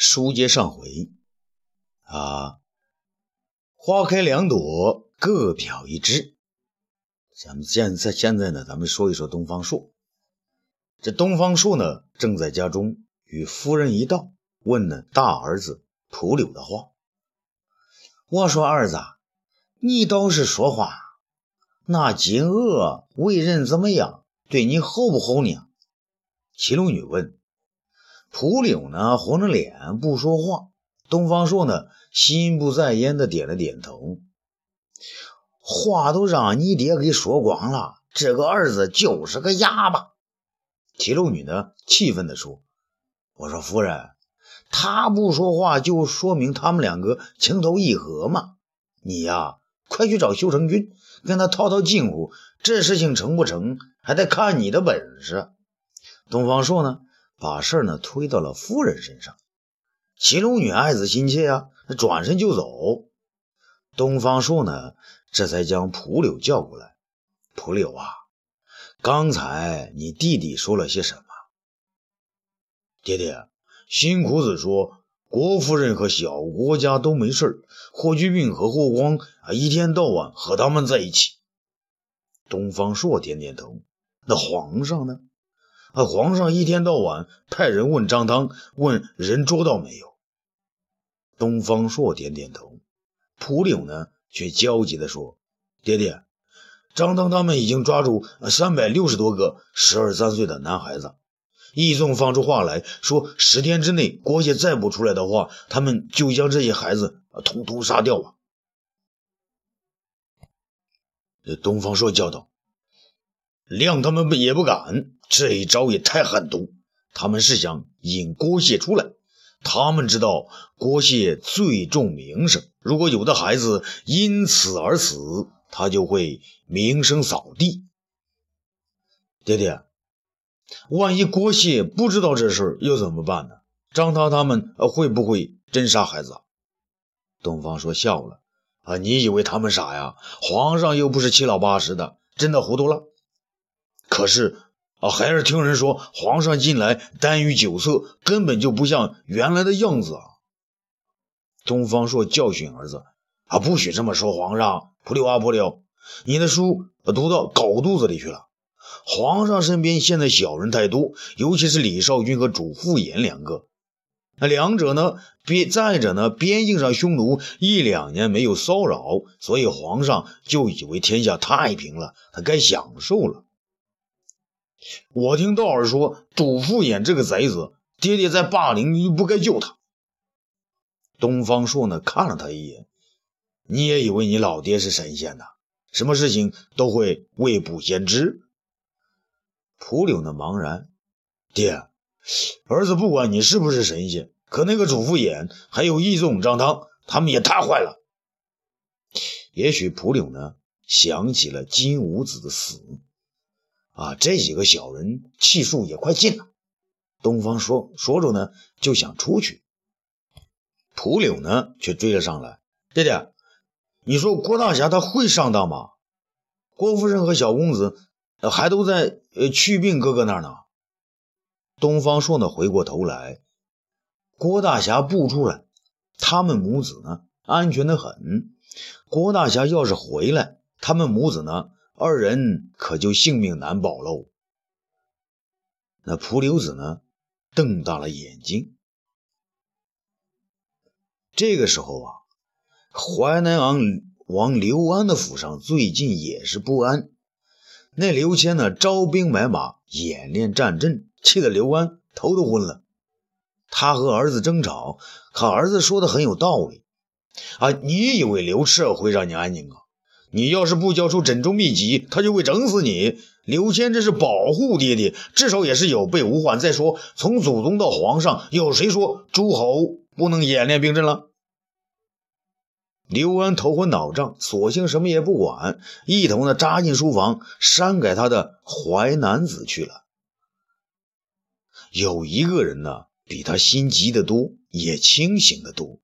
书接上回，啊，花开两朵，各表一枝。咱们现在现在呢，咱们说一说东方朔。这东方朔呢，正在家中与夫人一道问呢大儿子蒲柳的话。我说儿子，你倒是说话。那金娥为人怎么样？对你好不好呢？齐龙女问。蒲柳呢，红着脸不说话。东方朔呢，心不在焉的点了点头。话都让你爹给说光了，这个儿子就是个哑巴。齐龙女呢，气愤地说：“我说夫人，他不说话，就说明他们两个情投意合嘛。你呀，快去找修成君，跟他套套近乎。这事情成不成，还得看你的本事。”东方朔呢？把事儿呢推到了夫人身上，齐龙女爱子心切啊，转身就走。东方朔呢，这才将蒲柳叫过来。蒲柳啊，刚才你弟弟说了些什么？爹爹，新苦子说郭夫人和小郭家都没事霍去病和霍光啊，一天到晚和他们在一起。东方朔点点头。那皇上呢？啊！皇上一天到晚派人问张汤，问人捉到没有？东方朔点点头。蒲柳呢，却焦急地说：“爹爹，张汤他们已经抓住三百六十多个十二三岁的男孩子。义纵放出话来说，十天之内郭谢再不出来的话，他们就将这些孩子统统杀掉啊！”东方朔叫道：“谅他们也不敢。”这一招也太狠毒，他们是想引郭谢出来。他们知道郭谢最重名声，如果有的孩子因此而死，他就会名声扫地。爹爹，万一郭谢不知道这事又怎么办呢？张涛他们会不会真杀孩子啊？东方说笑了：“啊，你以为他们傻呀？皇上又不是七老八十的，真的糊涂了。可是。”啊，还是听人说，皇上近来耽于酒色，根本就不像原来的样子啊！东方朔教训儿子：“啊，不许这么说，皇上！不溜啊，不溜！你的书读到狗肚子里去了。皇上身边现在小人太多，尤其是李少君和主父偃两个。那两者呢，边再者呢，边境上匈奴一两年没有骚扰，所以皇上就以为天下太平了，他该享受了。”我听道儿说，主父偃这个贼子，爹爹在霸陵，你不该救他。东方朔呢，看了他一眼，你也以为你老爹是神仙呐？什么事情都会未卜先知。蒲柳呢，茫然，爹，儿子不管你是不是神仙，可那个主父偃还有义纵张汤，他们也太坏了。也许蒲柳呢，想起了金吾子的死。啊，这几个小人气数也快尽了。东方说说着呢，就想出去。蒲柳呢，却追了上来。爹爹，你说郭大侠他会上当吗？郭夫人和小公子还都在呃去病哥哥那儿呢。东方朔呢，回过头来，郭大侠不出来，他们母子呢，安全的很。郭大侠要是回来，他们母子呢？二人可就性命难保喽。那蒲留子呢，瞪大了眼睛。这个时候啊，淮南王王刘安的府上最近也是不安。那刘谦呢，招兵买马，演练战阵，气得刘安头都昏了。他和儿子争吵，可儿子说的很有道理啊。你以为刘彻会让你安宁啊？你要是不交出枕中秘籍，他就会整死你。刘谦这是保护爹爹，至少也是有备无患。再说，从祖宗到皇上，有谁说诸侯不能演练兵阵了？刘安头昏脑胀，索性什么也不管，一头呢扎进书房，删改他的《淮南子》去了。有一个人呢，比他心急得多，也清醒得多。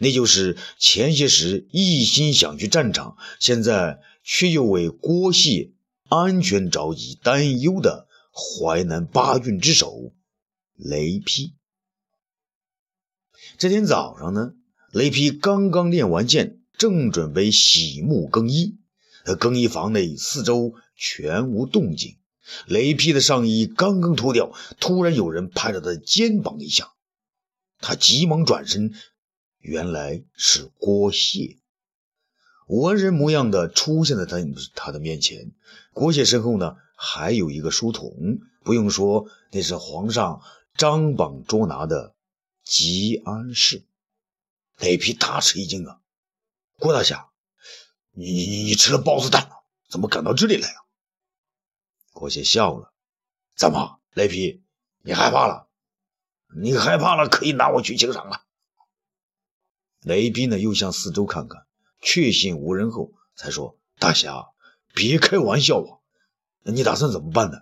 那就是前些时一心想去战场，现在却又为郭谢安全着急担忧的淮南八郡之首雷劈。这天早上呢，雷劈刚刚练完剑，正准备洗沐更衣，更衣房内四周全无动静。雷劈的上衣刚刚脱掉，突然有人拍了他的肩膀一下，他急忙转身，原来是郭谢，文人模样的出现在他他的面前。郭谢身后呢，还有一个书童，不用说，那是皇上张榜捉拿的吉安氏。雷劈大吃一惊啊！郭大侠，你你你吃了豹子胆了？怎么赶到这里来啊？郭谢笑了：“怎么，雷劈，你害怕了？你害怕了，可以拿我去刑场了。”雷斌呢，又向四周看看，确信无人后，才说：“大侠，别开玩笑啊！你打算怎么办呢？”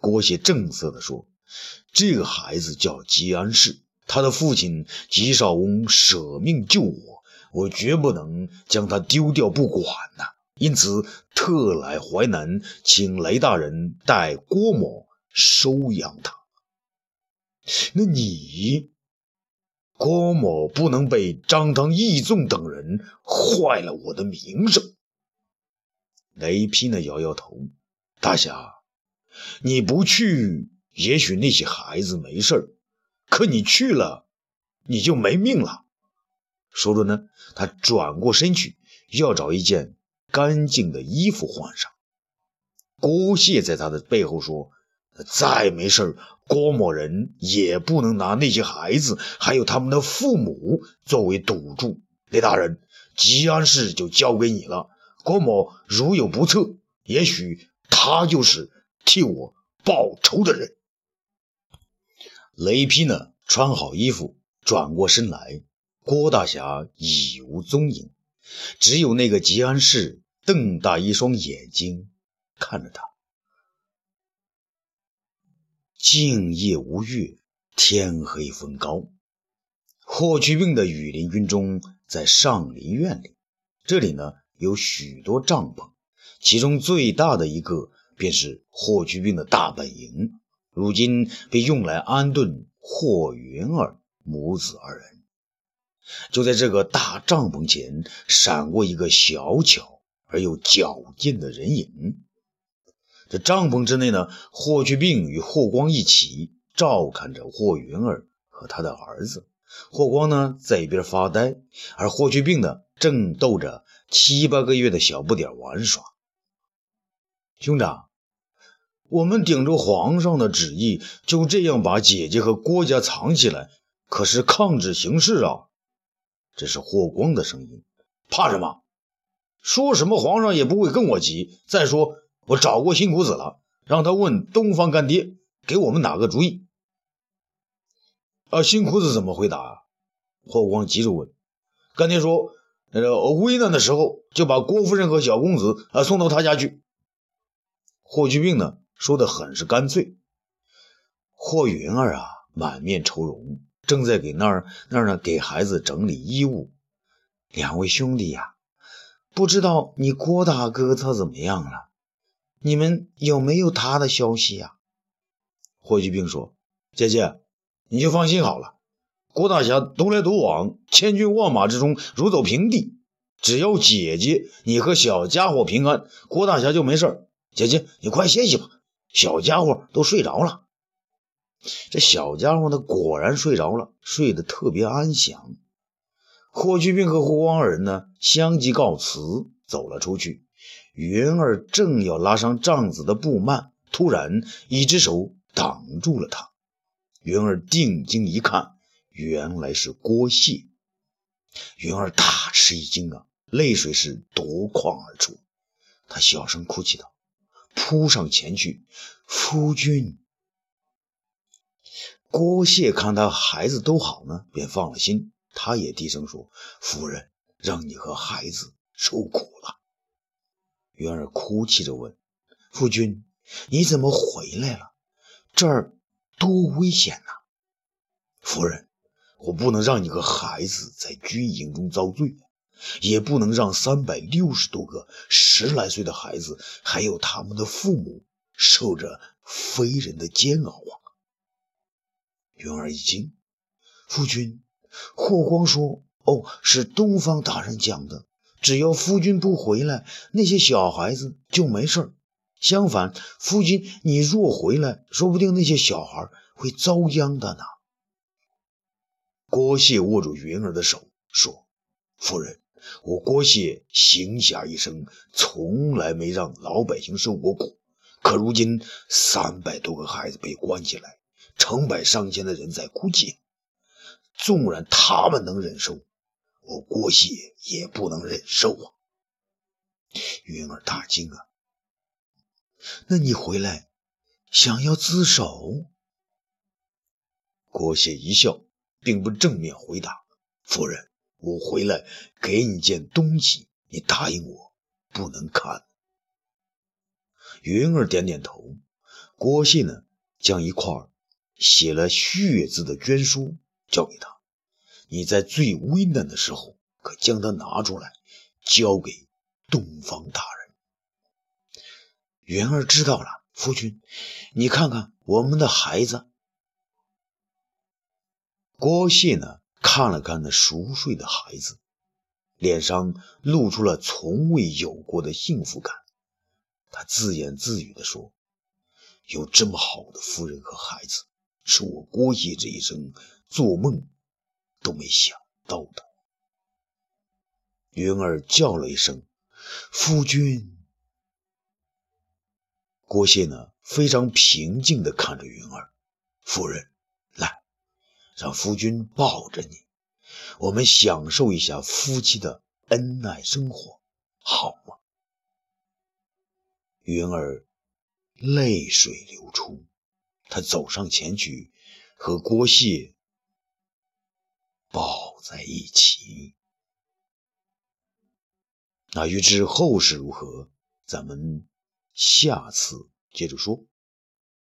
郭谢正色地说：“这个孩子叫吉安世，他的父亲吉少翁舍命救我，我绝不能将他丢掉不管呐。”因此，特来淮南，请雷大人代郭某收养他。那你，郭某不能被张汤、义纵等人坏了我的名声。雷劈呢，摇摇头。大侠，你不去，也许那些孩子没事可你去了，你就没命了。说着呢，他转过身去，要找一件。干净的衣服换上。郭谢在他的背后说：“再没事郭某人也不能拿那些孩子，还有他们的父母作为赌注。雷大人，吉安市就交给你了。郭某如有不测，也许他就是替我报仇的人。”雷劈呢，穿好衣服，转过身来，郭大侠已无踪影，只有那个吉安市。瞪大一双眼睛看着他。静夜无月，天黑风高。霍去病的羽林军中在上林院里，这里呢有许多帐篷，其中最大的一个便是霍去病的大本营，如今被用来安顿霍云儿母子二人。就在这个大帐篷前，闪过一个小巧。而又矫健的人影。这帐篷之内呢，霍去病与霍光一起照看着霍云儿和他的儿子。霍光呢在一边发呆，而霍去病呢正逗着七八个月的小不点玩耍。兄长，我们顶着皇上的旨意，就这样把姐姐和郭家藏起来，可是抗旨行事啊！这是霍光的声音。怕什么？说什么皇上也不会跟我急。再说我找过辛苦子了，让他问东方干爹，给我们哪个主意。啊，辛苦子怎么回答？霍光急着问。干爹说，呃，危难的时候就把郭夫人和小公子啊送到他家去。霍去病呢说的很是干脆。霍云儿啊满面愁容，正在给那儿那儿呢给孩子整理衣物。两位兄弟呀。不知道你郭大哥他怎么样了？你们有没有他的消息呀？霍去病说：“姐姐，你就放心好了。郭大侠独来独往，千军万马之中如走平地。只要姐姐你和小家伙平安，郭大侠就没事姐姐，你快歇息吧，小家伙都睡着了。这小家伙呢，果然睡着了，睡得特别安详。”霍去病和霍光二人呢，相继告辞，走了出去。云儿正要拉上帐子的布幔，突然一只手挡住了他。云儿定睛一看，原来是郭谢。云儿大吃一惊啊，泪水是夺眶而出。他小声哭泣道：“扑上前去，夫君。”郭谢看他孩子都好呢，便放了心。他也低声说：“夫人，让你和孩子受苦了。”元儿哭泣着问：“夫君，你怎么回来了？这儿多危险呐！”夫人，我不能让你和孩子在军营中遭罪，也不能让三百六十多个十来岁的孩子，还有他们的父母受着非人的煎熬啊！元儿一惊：“夫君。”霍光说：“哦，是东方大人讲的，只要夫君不回来，那些小孩子就没事相反，夫君你若回来，说不定那些小孩会遭殃的呢。”郭谢握住云儿的手说：“夫人，我郭谢行侠一生，从来没让老百姓受过苦。可如今三百多个孩子被关起来，成百上千的人在哭泣。纵然他们能忍受，我郭谢也不能忍受啊！”云儿大惊啊！那你回来想要自首？郭谢一笑，并不正面回答：“夫人，我回来给你件东西，你答应我不能看。”云儿点点头。郭谢呢，将一块写了血字的绢书交给他：“你在最危难的时候，可将它拿出来，交给东方大人。”云儿知道了，夫君，你看看我们的孩子。郭谢呢，看了看那熟睡的孩子，脸上露出了从未有过的幸福感。他自言自语地说：“有这么好的夫人和孩子，是我郭谢这一生做梦都没想到的。”云儿叫了一声：“夫君。”郭谢呢，非常平静地看着云儿：“夫人，来。”让夫君抱着你，我们享受一下夫妻的恩爱生活，好吗？云儿泪水流出，她走上前去，和郭谢抱在一起。那预知后事如何，咱们下次接着说。